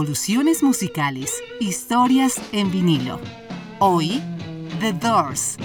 Revoluciones musicales, historias en vinilo. Hoy, The Doors.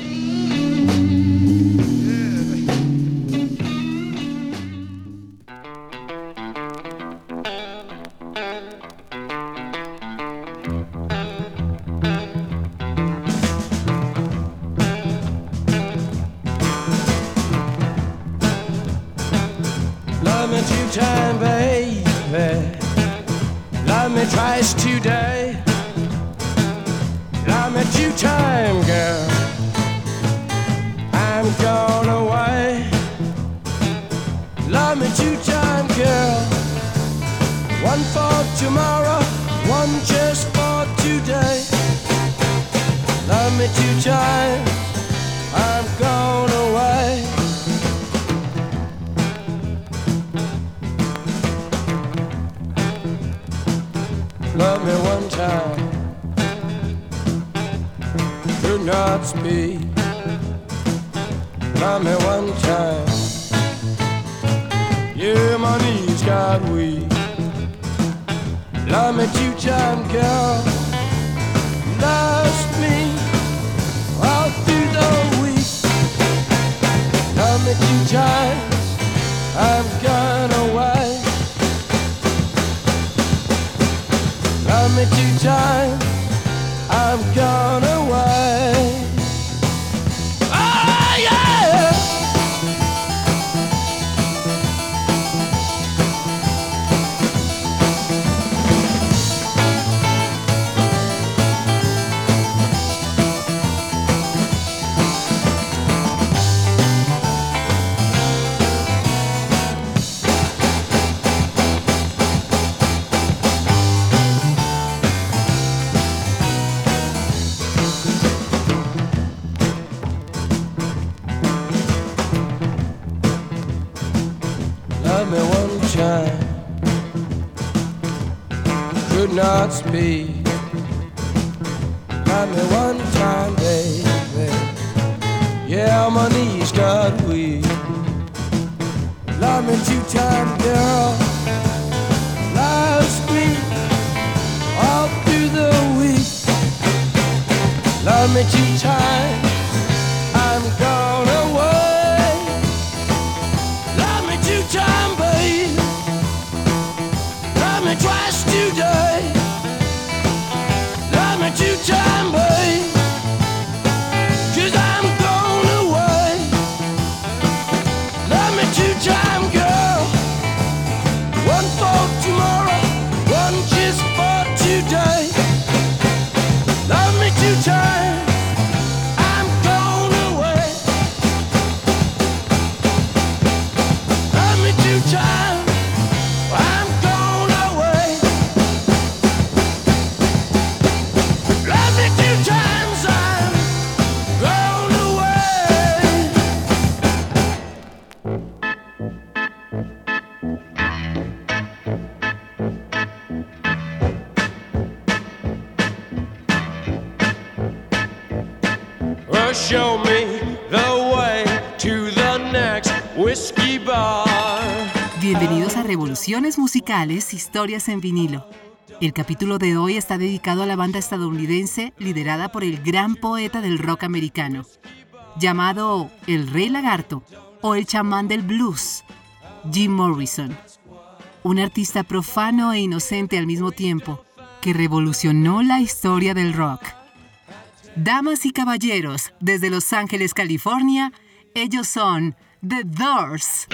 Revoluciones Musicales, Historias en vinilo. El capítulo de hoy está dedicado a la banda estadounidense liderada por el gran poeta del rock americano, llamado el Rey Lagarto o el chamán del blues, Jim Morrison. Un artista profano e inocente al mismo tiempo, que revolucionó la historia del rock. Damas y caballeros, desde Los Ángeles, California, ellos son The Doors.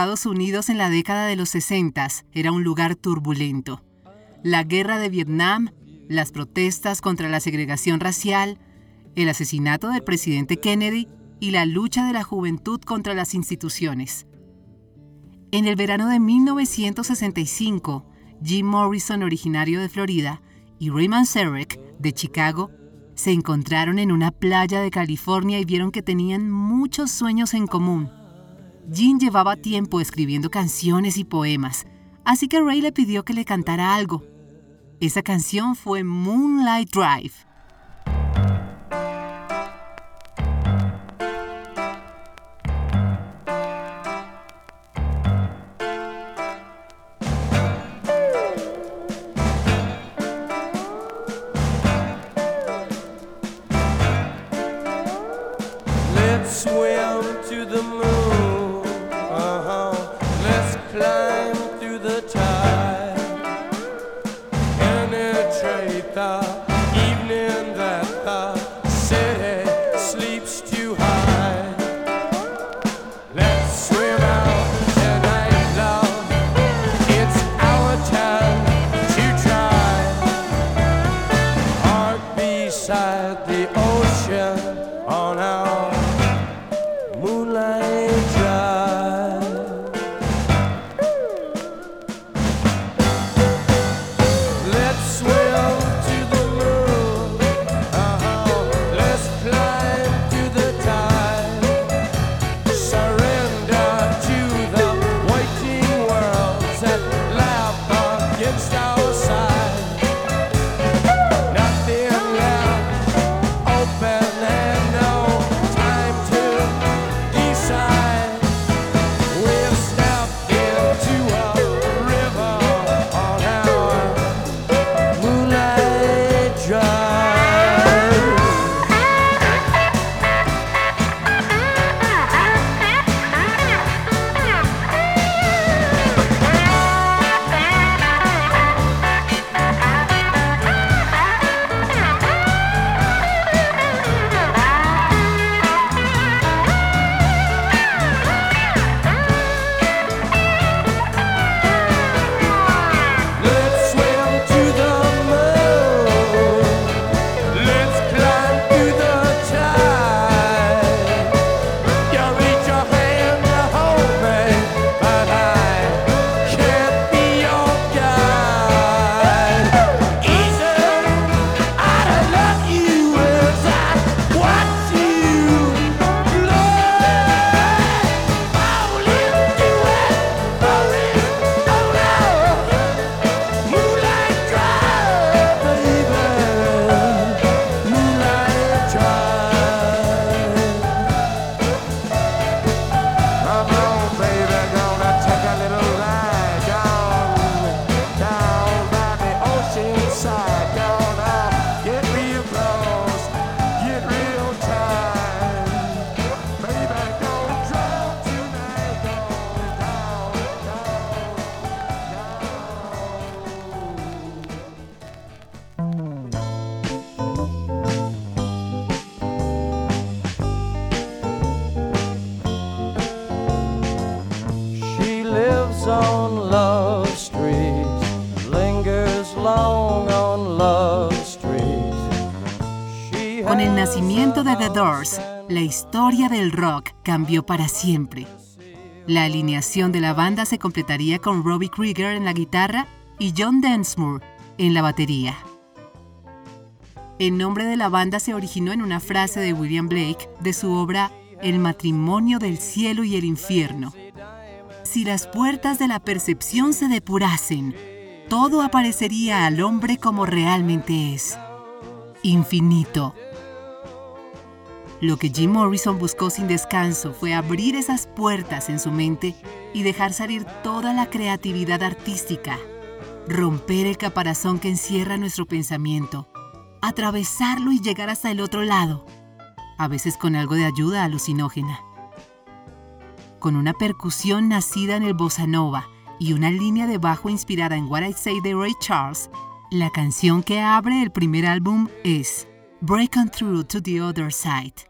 Estados Unidos en la década de los 60 era un lugar turbulento. La guerra de Vietnam, las protestas contra la segregación racial, el asesinato del presidente Kennedy y la lucha de la juventud contra las instituciones. En el verano de 1965, Jim Morrison, originario de Florida, y Raymond Serek, de Chicago, se encontraron en una playa de California y vieron que tenían muchos sueños en común. Jim llevaba tiempo escribiendo canciones y poemas, así que Ray le pidió que le cantara algo. Esa canción fue Moonlight Drive. Con el nacimiento de The Doors, la historia del rock cambió para siempre. La alineación de la banda se completaría con Robbie Krieger en la guitarra y John Densmore en la batería. El nombre de la banda se originó en una frase de William Blake de su obra El matrimonio del cielo y el infierno. Si las puertas de la percepción se depurasen, todo aparecería al hombre como realmente es. Infinito. Lo que Jim Morrison buscó sin descanso fue abrir esas puertas en su mente y dejar salir toda la creatividad artística, romper el caparazón que encierra nuestro pensamiento, atravesarlo y llegar hasta el otro lado, a veces con algo de ayuda alucinógena. Con una percusión nacida en el bossa nova y una línea de bajo inspirada en What I Say de Ray Charles, la canción que abre el primer álbum es Break On Through to the Other Side.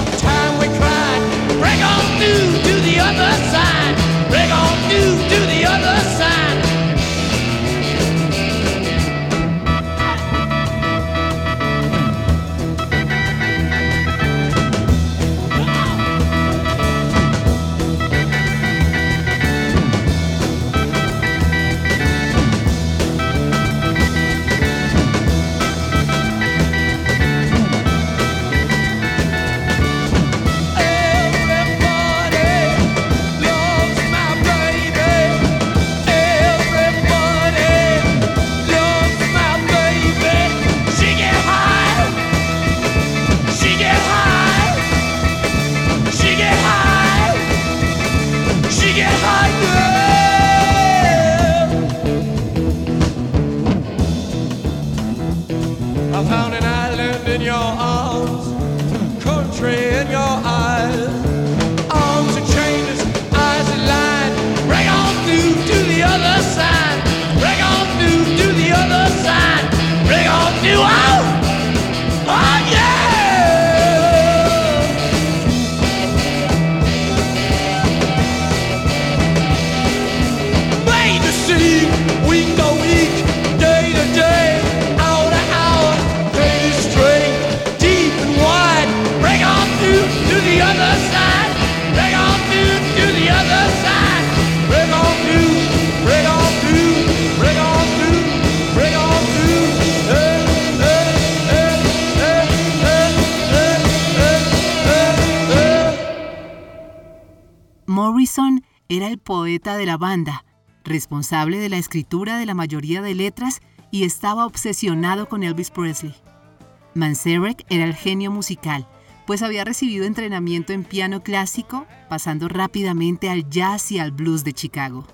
to the other side. Responsable de la escritura de la mayoría de letras y estaba obsesionado con Elvis Presley. Manzarek era el genio musical, pues había recibido entrenamiento en piano clásico, pasando rápidamente al jazz y al blues de Chicago.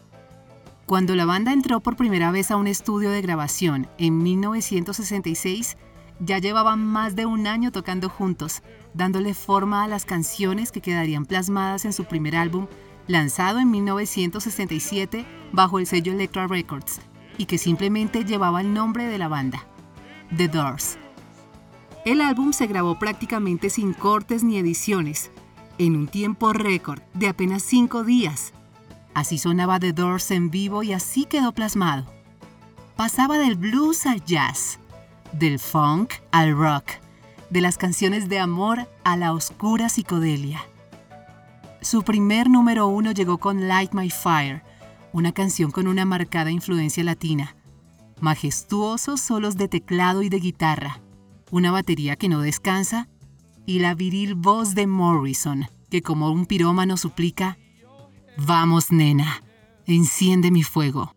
Cuando la banda entró por primera vez a un estudio de grabación en 1966, ya llevaban más de un año tocando juntos, dándole forma a las canciones que quedarían plasmadas en su primer álbum, lanzado en 1967 bajo el sello Elektra Records, y que simplemente llevaba el nombre de la banda, The Doors. El álbum se grabó prácticamente sin cortes ni ediciones, en un tiempo récord de apenas cinco días. Así sonaba The Doors en vivo y así quedó plasmado. Pasaba del blues al jazz, del funk al rock, de las canciones de amor a la oscura psicodelia. Su primer número uno llegó con Light My Fire, una canción con una marcada influencia latina. Majestuosos solos de teclado y de guitarra, una batería que no descansa y la viril voz de Morrison, que como un pirómano suplica, Vamos nena, enciende mi fuego.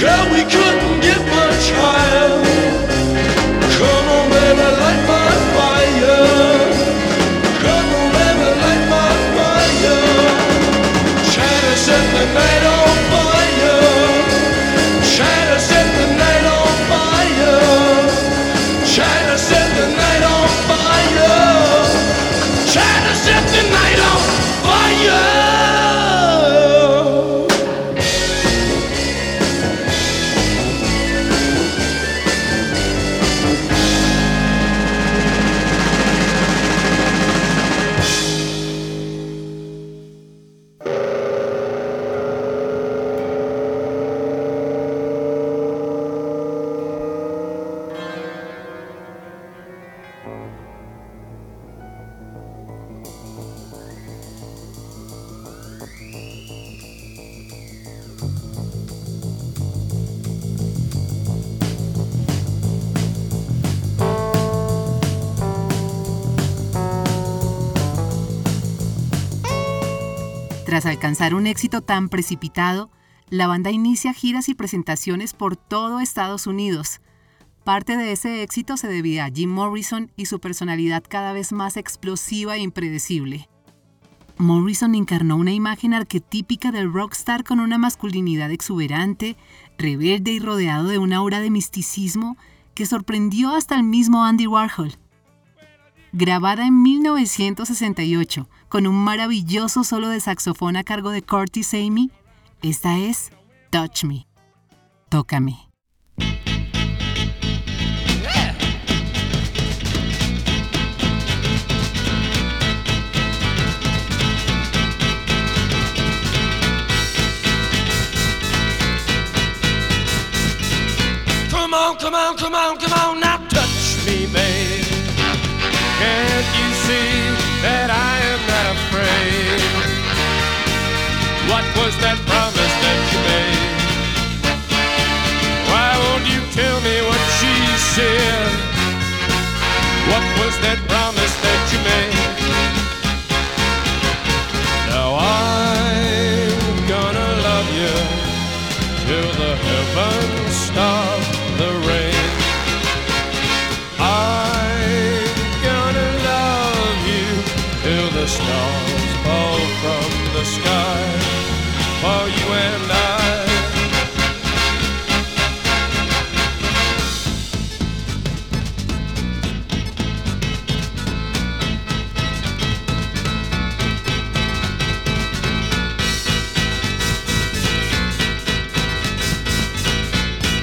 Girl, we couldn't get much higher. Tras alcanzar un éxito tan precipitado, la banda inicia giras y presentaciones por todo Estados Unidos. Parte de ese éxito se debía a Jim Morrison y su personalidad cada vez más explosiva e impredecible. Morrison encarnó una imagen arquetípica del rockstar con una masculinidad exuberante, rebelde y rodeado de una aura de misticismo que sorprendió hasta el mismo Andy Warhol. Grabada en 1968 con un maravilloso solo de saxofón a cargo de Curtis Amy, esta es Touch Me. Tócame. Come on, come on, come on, come on, now. Can't you see that I am not afraid? What was that promise that you made? Why won't you tell me what she said? What was that promise that you made? Now I'm gonna love you till the heavens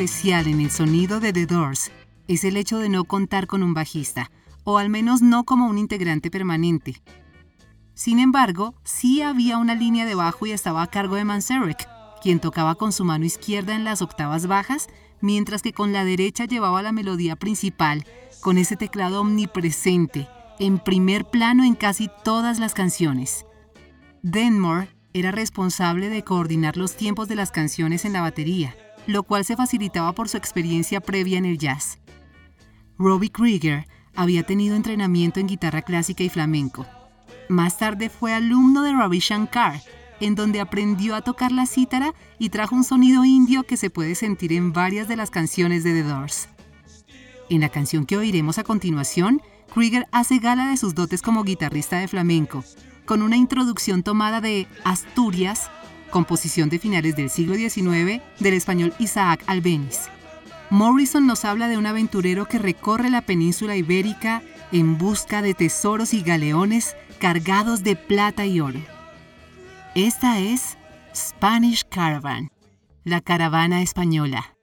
especial en el sonido de The Doors es el hecho de no contar con un bajista, o al menos no como un integrante permanente. Sin embargo, sí había una línea de bajo y estaba a cargo de Manzarek, quien tocaba con su mano izquierda en las octavas bajas, mientras que con la derecha llevaba la melodía principal, con ese teclado omnipresente, en primer plano en casi todas las canciones. Denmore era responsable de coordinar los tiempos de las canciones en la batería, lo cual se facilitaba por su experiencia previa en el jazz. Robbie Krieger había tenido entrenamiento en guitarra clásica y flamenco. Más tarde fue alumno de Ravi Shankar, en donde aprendió a tocar la cítara y trajo un sonido indio que se puede sentir en varias de las canciones de The Doors. En la canción que oiremos a continuación, Krieger hace gala de sus dotes como guitarrista de flamenco, con una introducción tomada de Asturias, composición de finales del siglo XIX del español Isaac Albeniz. Morrison nos habla de un aventurero que recorre la península ibérica en busca de tesoros y galeones cargados de plata y oro. Esta es Spanish Caravan, la caravana española.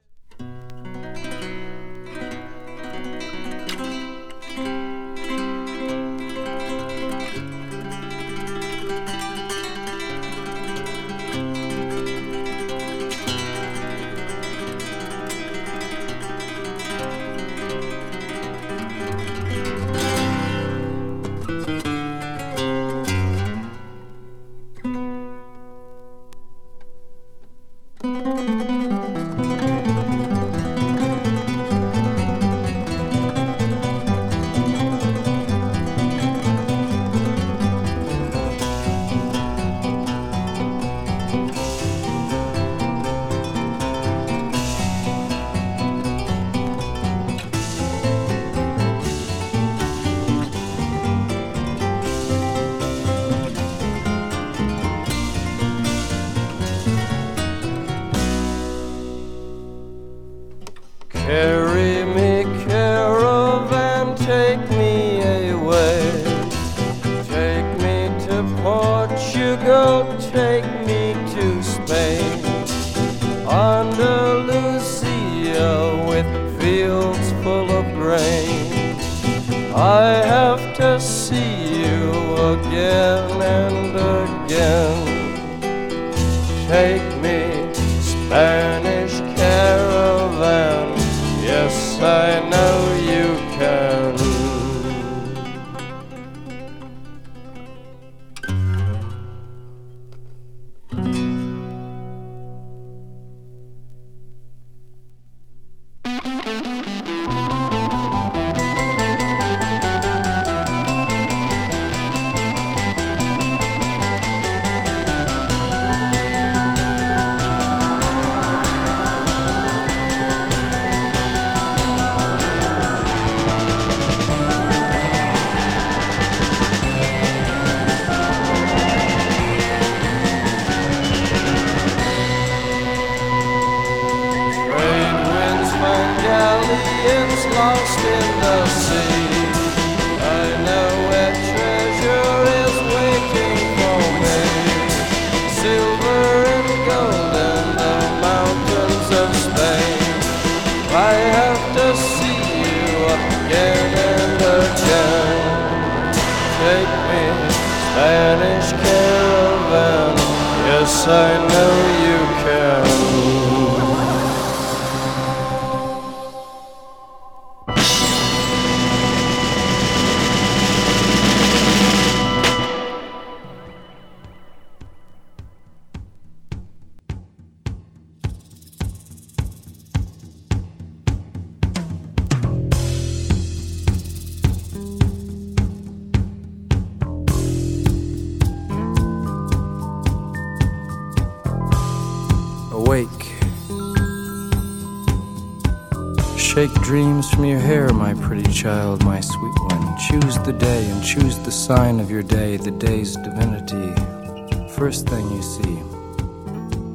Child, my sweet one. Choose the day and choose the sign of your day, the day's divinity.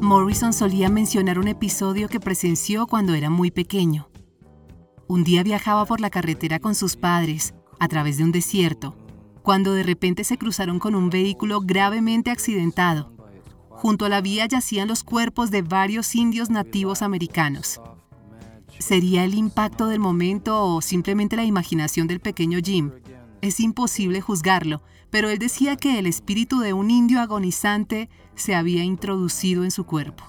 Morrison solía mencionar un episodio que presenció cuando era muy pequeño. Un día viajaba por la carretera con sus padres, a través de un desierto, cuando de repente se cruzaron con un vehículo gravemente accidentado. Junto a la vía yacían los cuerpos de varios indios nativos americanos. ¿Sería el impacto del momento o simplemente la imaginación del pequeño Jim? Es imposible juzgarlo, pero él decía que el espíritu de un indio agonizante se había introducido en su cuerpo.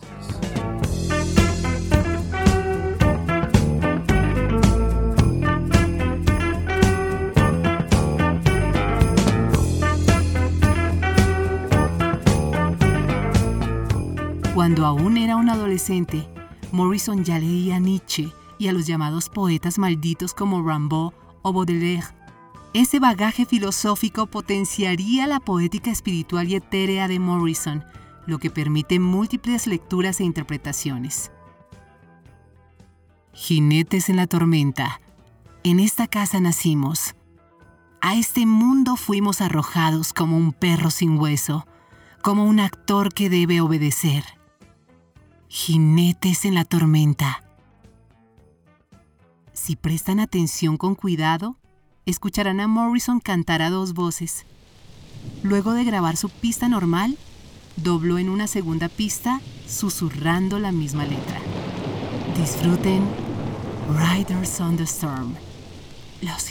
Cuando aún era un adolescente, Morrison ya leía a Nietzsche y a los llamados poetas malditos como Rimbaud o Baudelaire. Ese bagaje filosófico potenciaría la poética espiritual y etérea de Morrison, lo que permite múltiples lecturas e interpretaciones. Jinetes en la tormenta. En esta casa nacimos. A este mundo fuimos arrojados como un perro sin hueso, como un actor que debe obedecer. Jinetes en la tormenta. Si prestan atención con cuidado, escucharán a Morrison cantar a dos voces. Luego de grabar su pista normal, dobló en una segunda pista susurrando la misma letra. Disfruten Riders on the Storm, los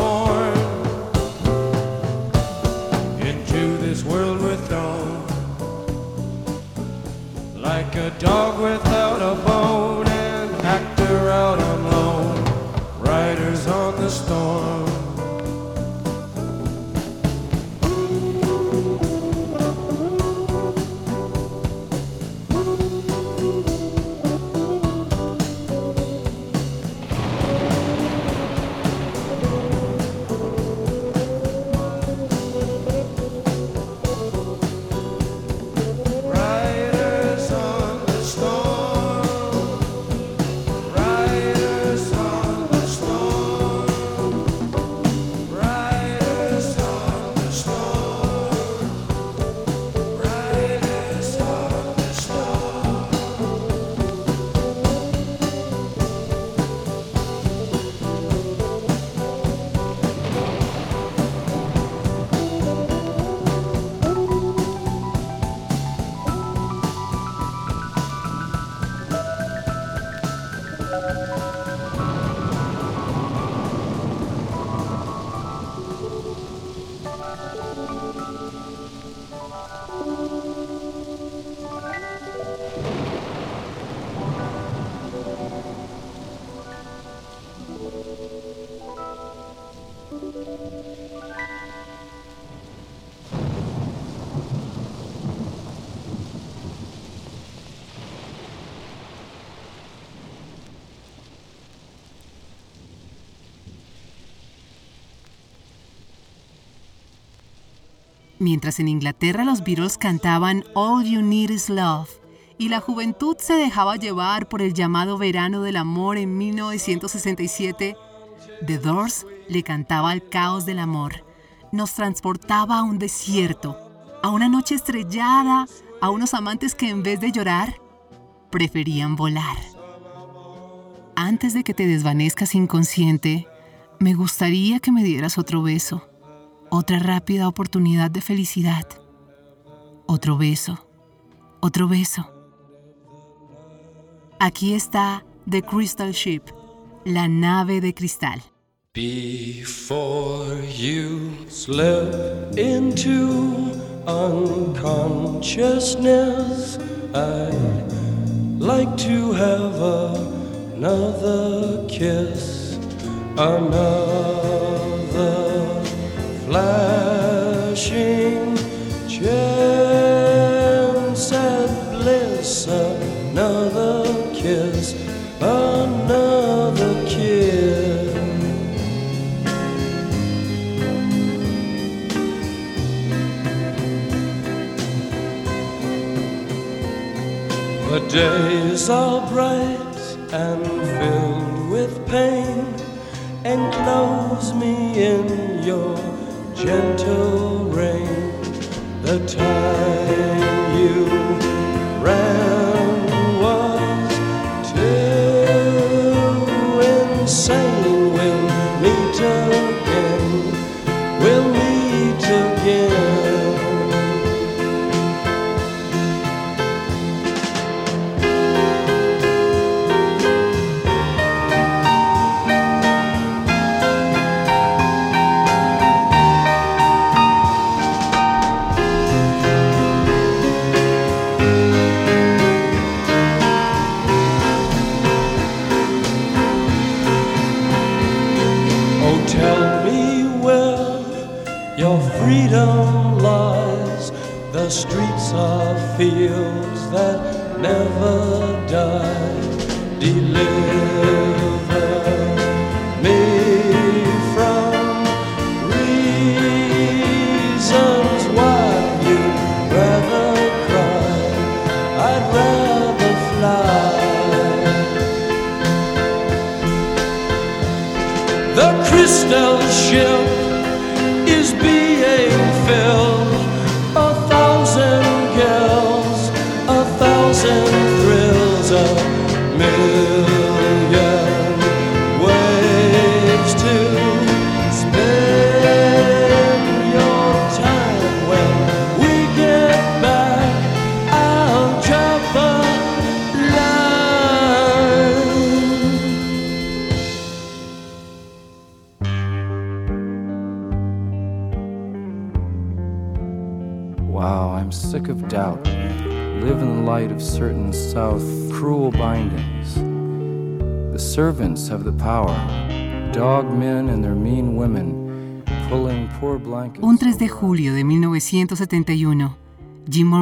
Mientras en Inglaterra los Beatles cantaban All You Need Is Love y la juventud se dejaba llevar por el llamado verano del amor en 1967, The Doors le cantaba al caos del amor. Nos transportaba a un desierto, a una noche estrellada, a unos amantes que en vez de llorar, preferían volar. Antes de que te desvanezcas inconsciente, me gustaría que me dieras otro beso otra rápida oportunidad de felicidad. Otro beso, otro beso. Aquí está The Crystal Ship, la nave de cristal. Before you slip into unconsciousness, I'd like to have another kiss, another flashing chance at bliss, another kiss, another kiss. The days are bright and filled with pain. Enclose me in your gentle rain. The time you ran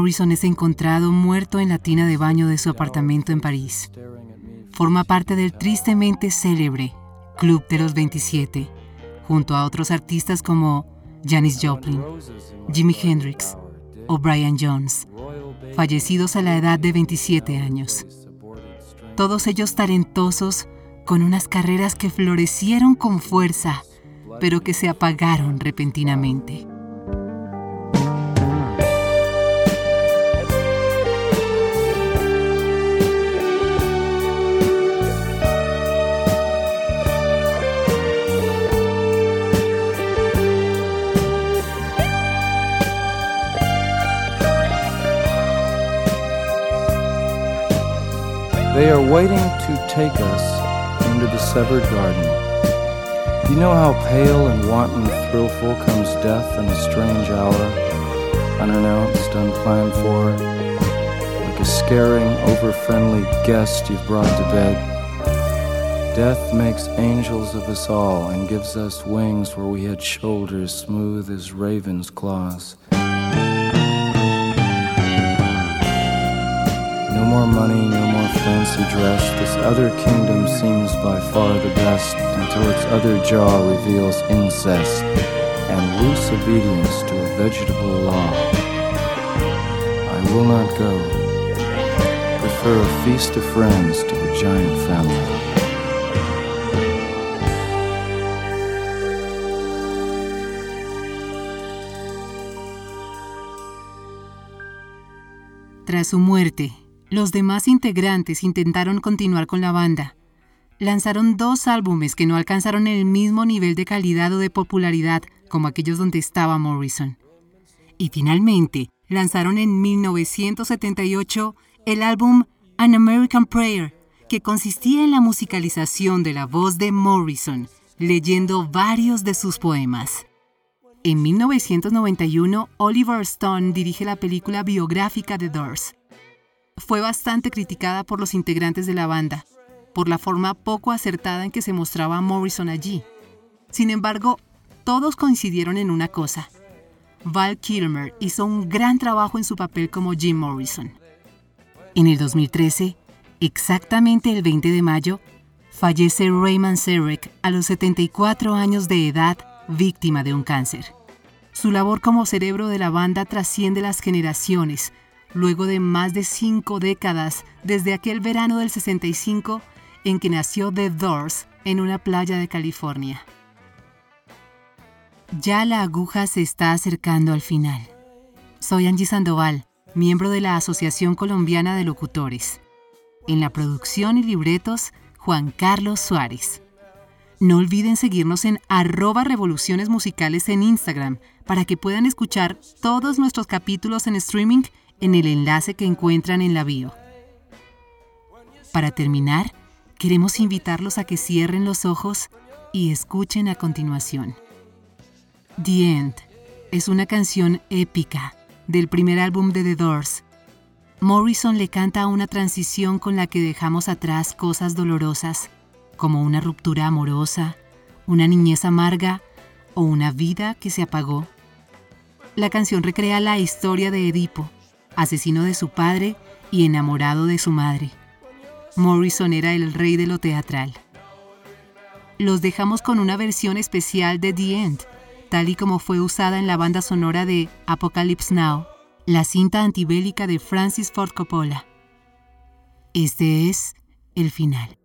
Es encontrado muerto en la tina de baño de su apartamento en París. Forma parte del tristemente célebre Club de los 27, junto a otros artistas como Janis Joplin, Jimi Hendrix o Brian Jones, fallecidos a la edad de 27 años. Todos ellos talentosos, con unas carreras que florecieron con fuerza, pero que se apagaron repentinamente. They are waiting to take us into the severed garden. You know how pale and wanton thrillful comes death in a strange hour, unannounced, unplanned for, like a scaring, over-friendly guest you've brought to bed. Death makes angels of us all and gives us wings where we had shoulders smooth as raven's claws. More money, no more fancy dress. This other kingdom seems by far the best until its other jaw reveals incest and loose obedience to a vegetable law. I will not go. Prefer a feast of friends to a giant family. Tras su muerte, los demás integrantes intentaron continuar con la banda. Lanzaron dos álbumes que no alcanzaron el mismo nivel de calidad o de popularidad como aquellos donde estaba Morrison. Y finalmente, lanzaron en 1978 el álbum An American Prayer, que consistía en la musicalización de la voz de Morrison, leyendo varios de sus poemas. En 1991, Oliver Stone dirige la película biográfica de Doors. Fue bastante criticada por los integrantes de la banda, por la forma poco acertada en que se mostraba Morrison allí. Sin embargo, todos coincidieron en una cosa. Val Kilmer hizo un gran trabajo en su papel como Jim Morrison. En el 2013, exactamente el 20 de mayo, fallece Raymond Serek a los 74 años de edad víctima de un cáncer. Su labor como cerebro de la banda trasciende las generaciones, luego de más de cinco décadas desde aquel verano del 65 en que nació The Doors en una playa de California. Ya la aguja se está acercando al final. Soy Angie Sandoval, miembro de la Asociación Colombiana de Locutores. En la producción y libretos, Juan Carlos Suárez. No olviden seguirnos en arroba revoluciones musicales en Instagram para que puedan escuchar todos nuestros capítulos en streaming en el enlace que encuentran en la bio. Para terminar, queremos invitarlos a que cierren los ojos y escuchen a continuación. The End es una canción épica del primer álbum de The Doors. Morrison le canta una transición con la que dejamos atrás cosas dolorosas, como una ruptura amorosa, una niñez amarga o una vida que se apagó. La canción recrea la historia de Edipo, asesino de su padre y enamorado de su madre. Morrison era el rey de lo teatral. Los dejamos con una versión especial de The End, tal y como fue usada en la banda sonora de Apocalypse Now, la cinta antibélica de Francis Ford Coppola. Este es el final.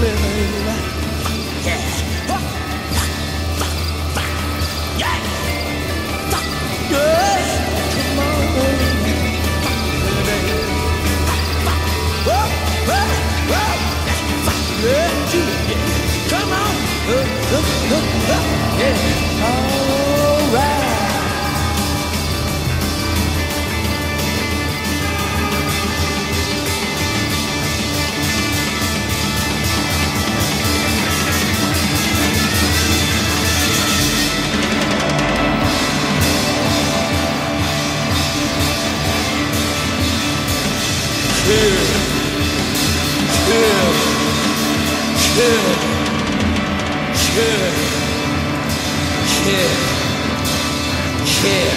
living. here, here, here.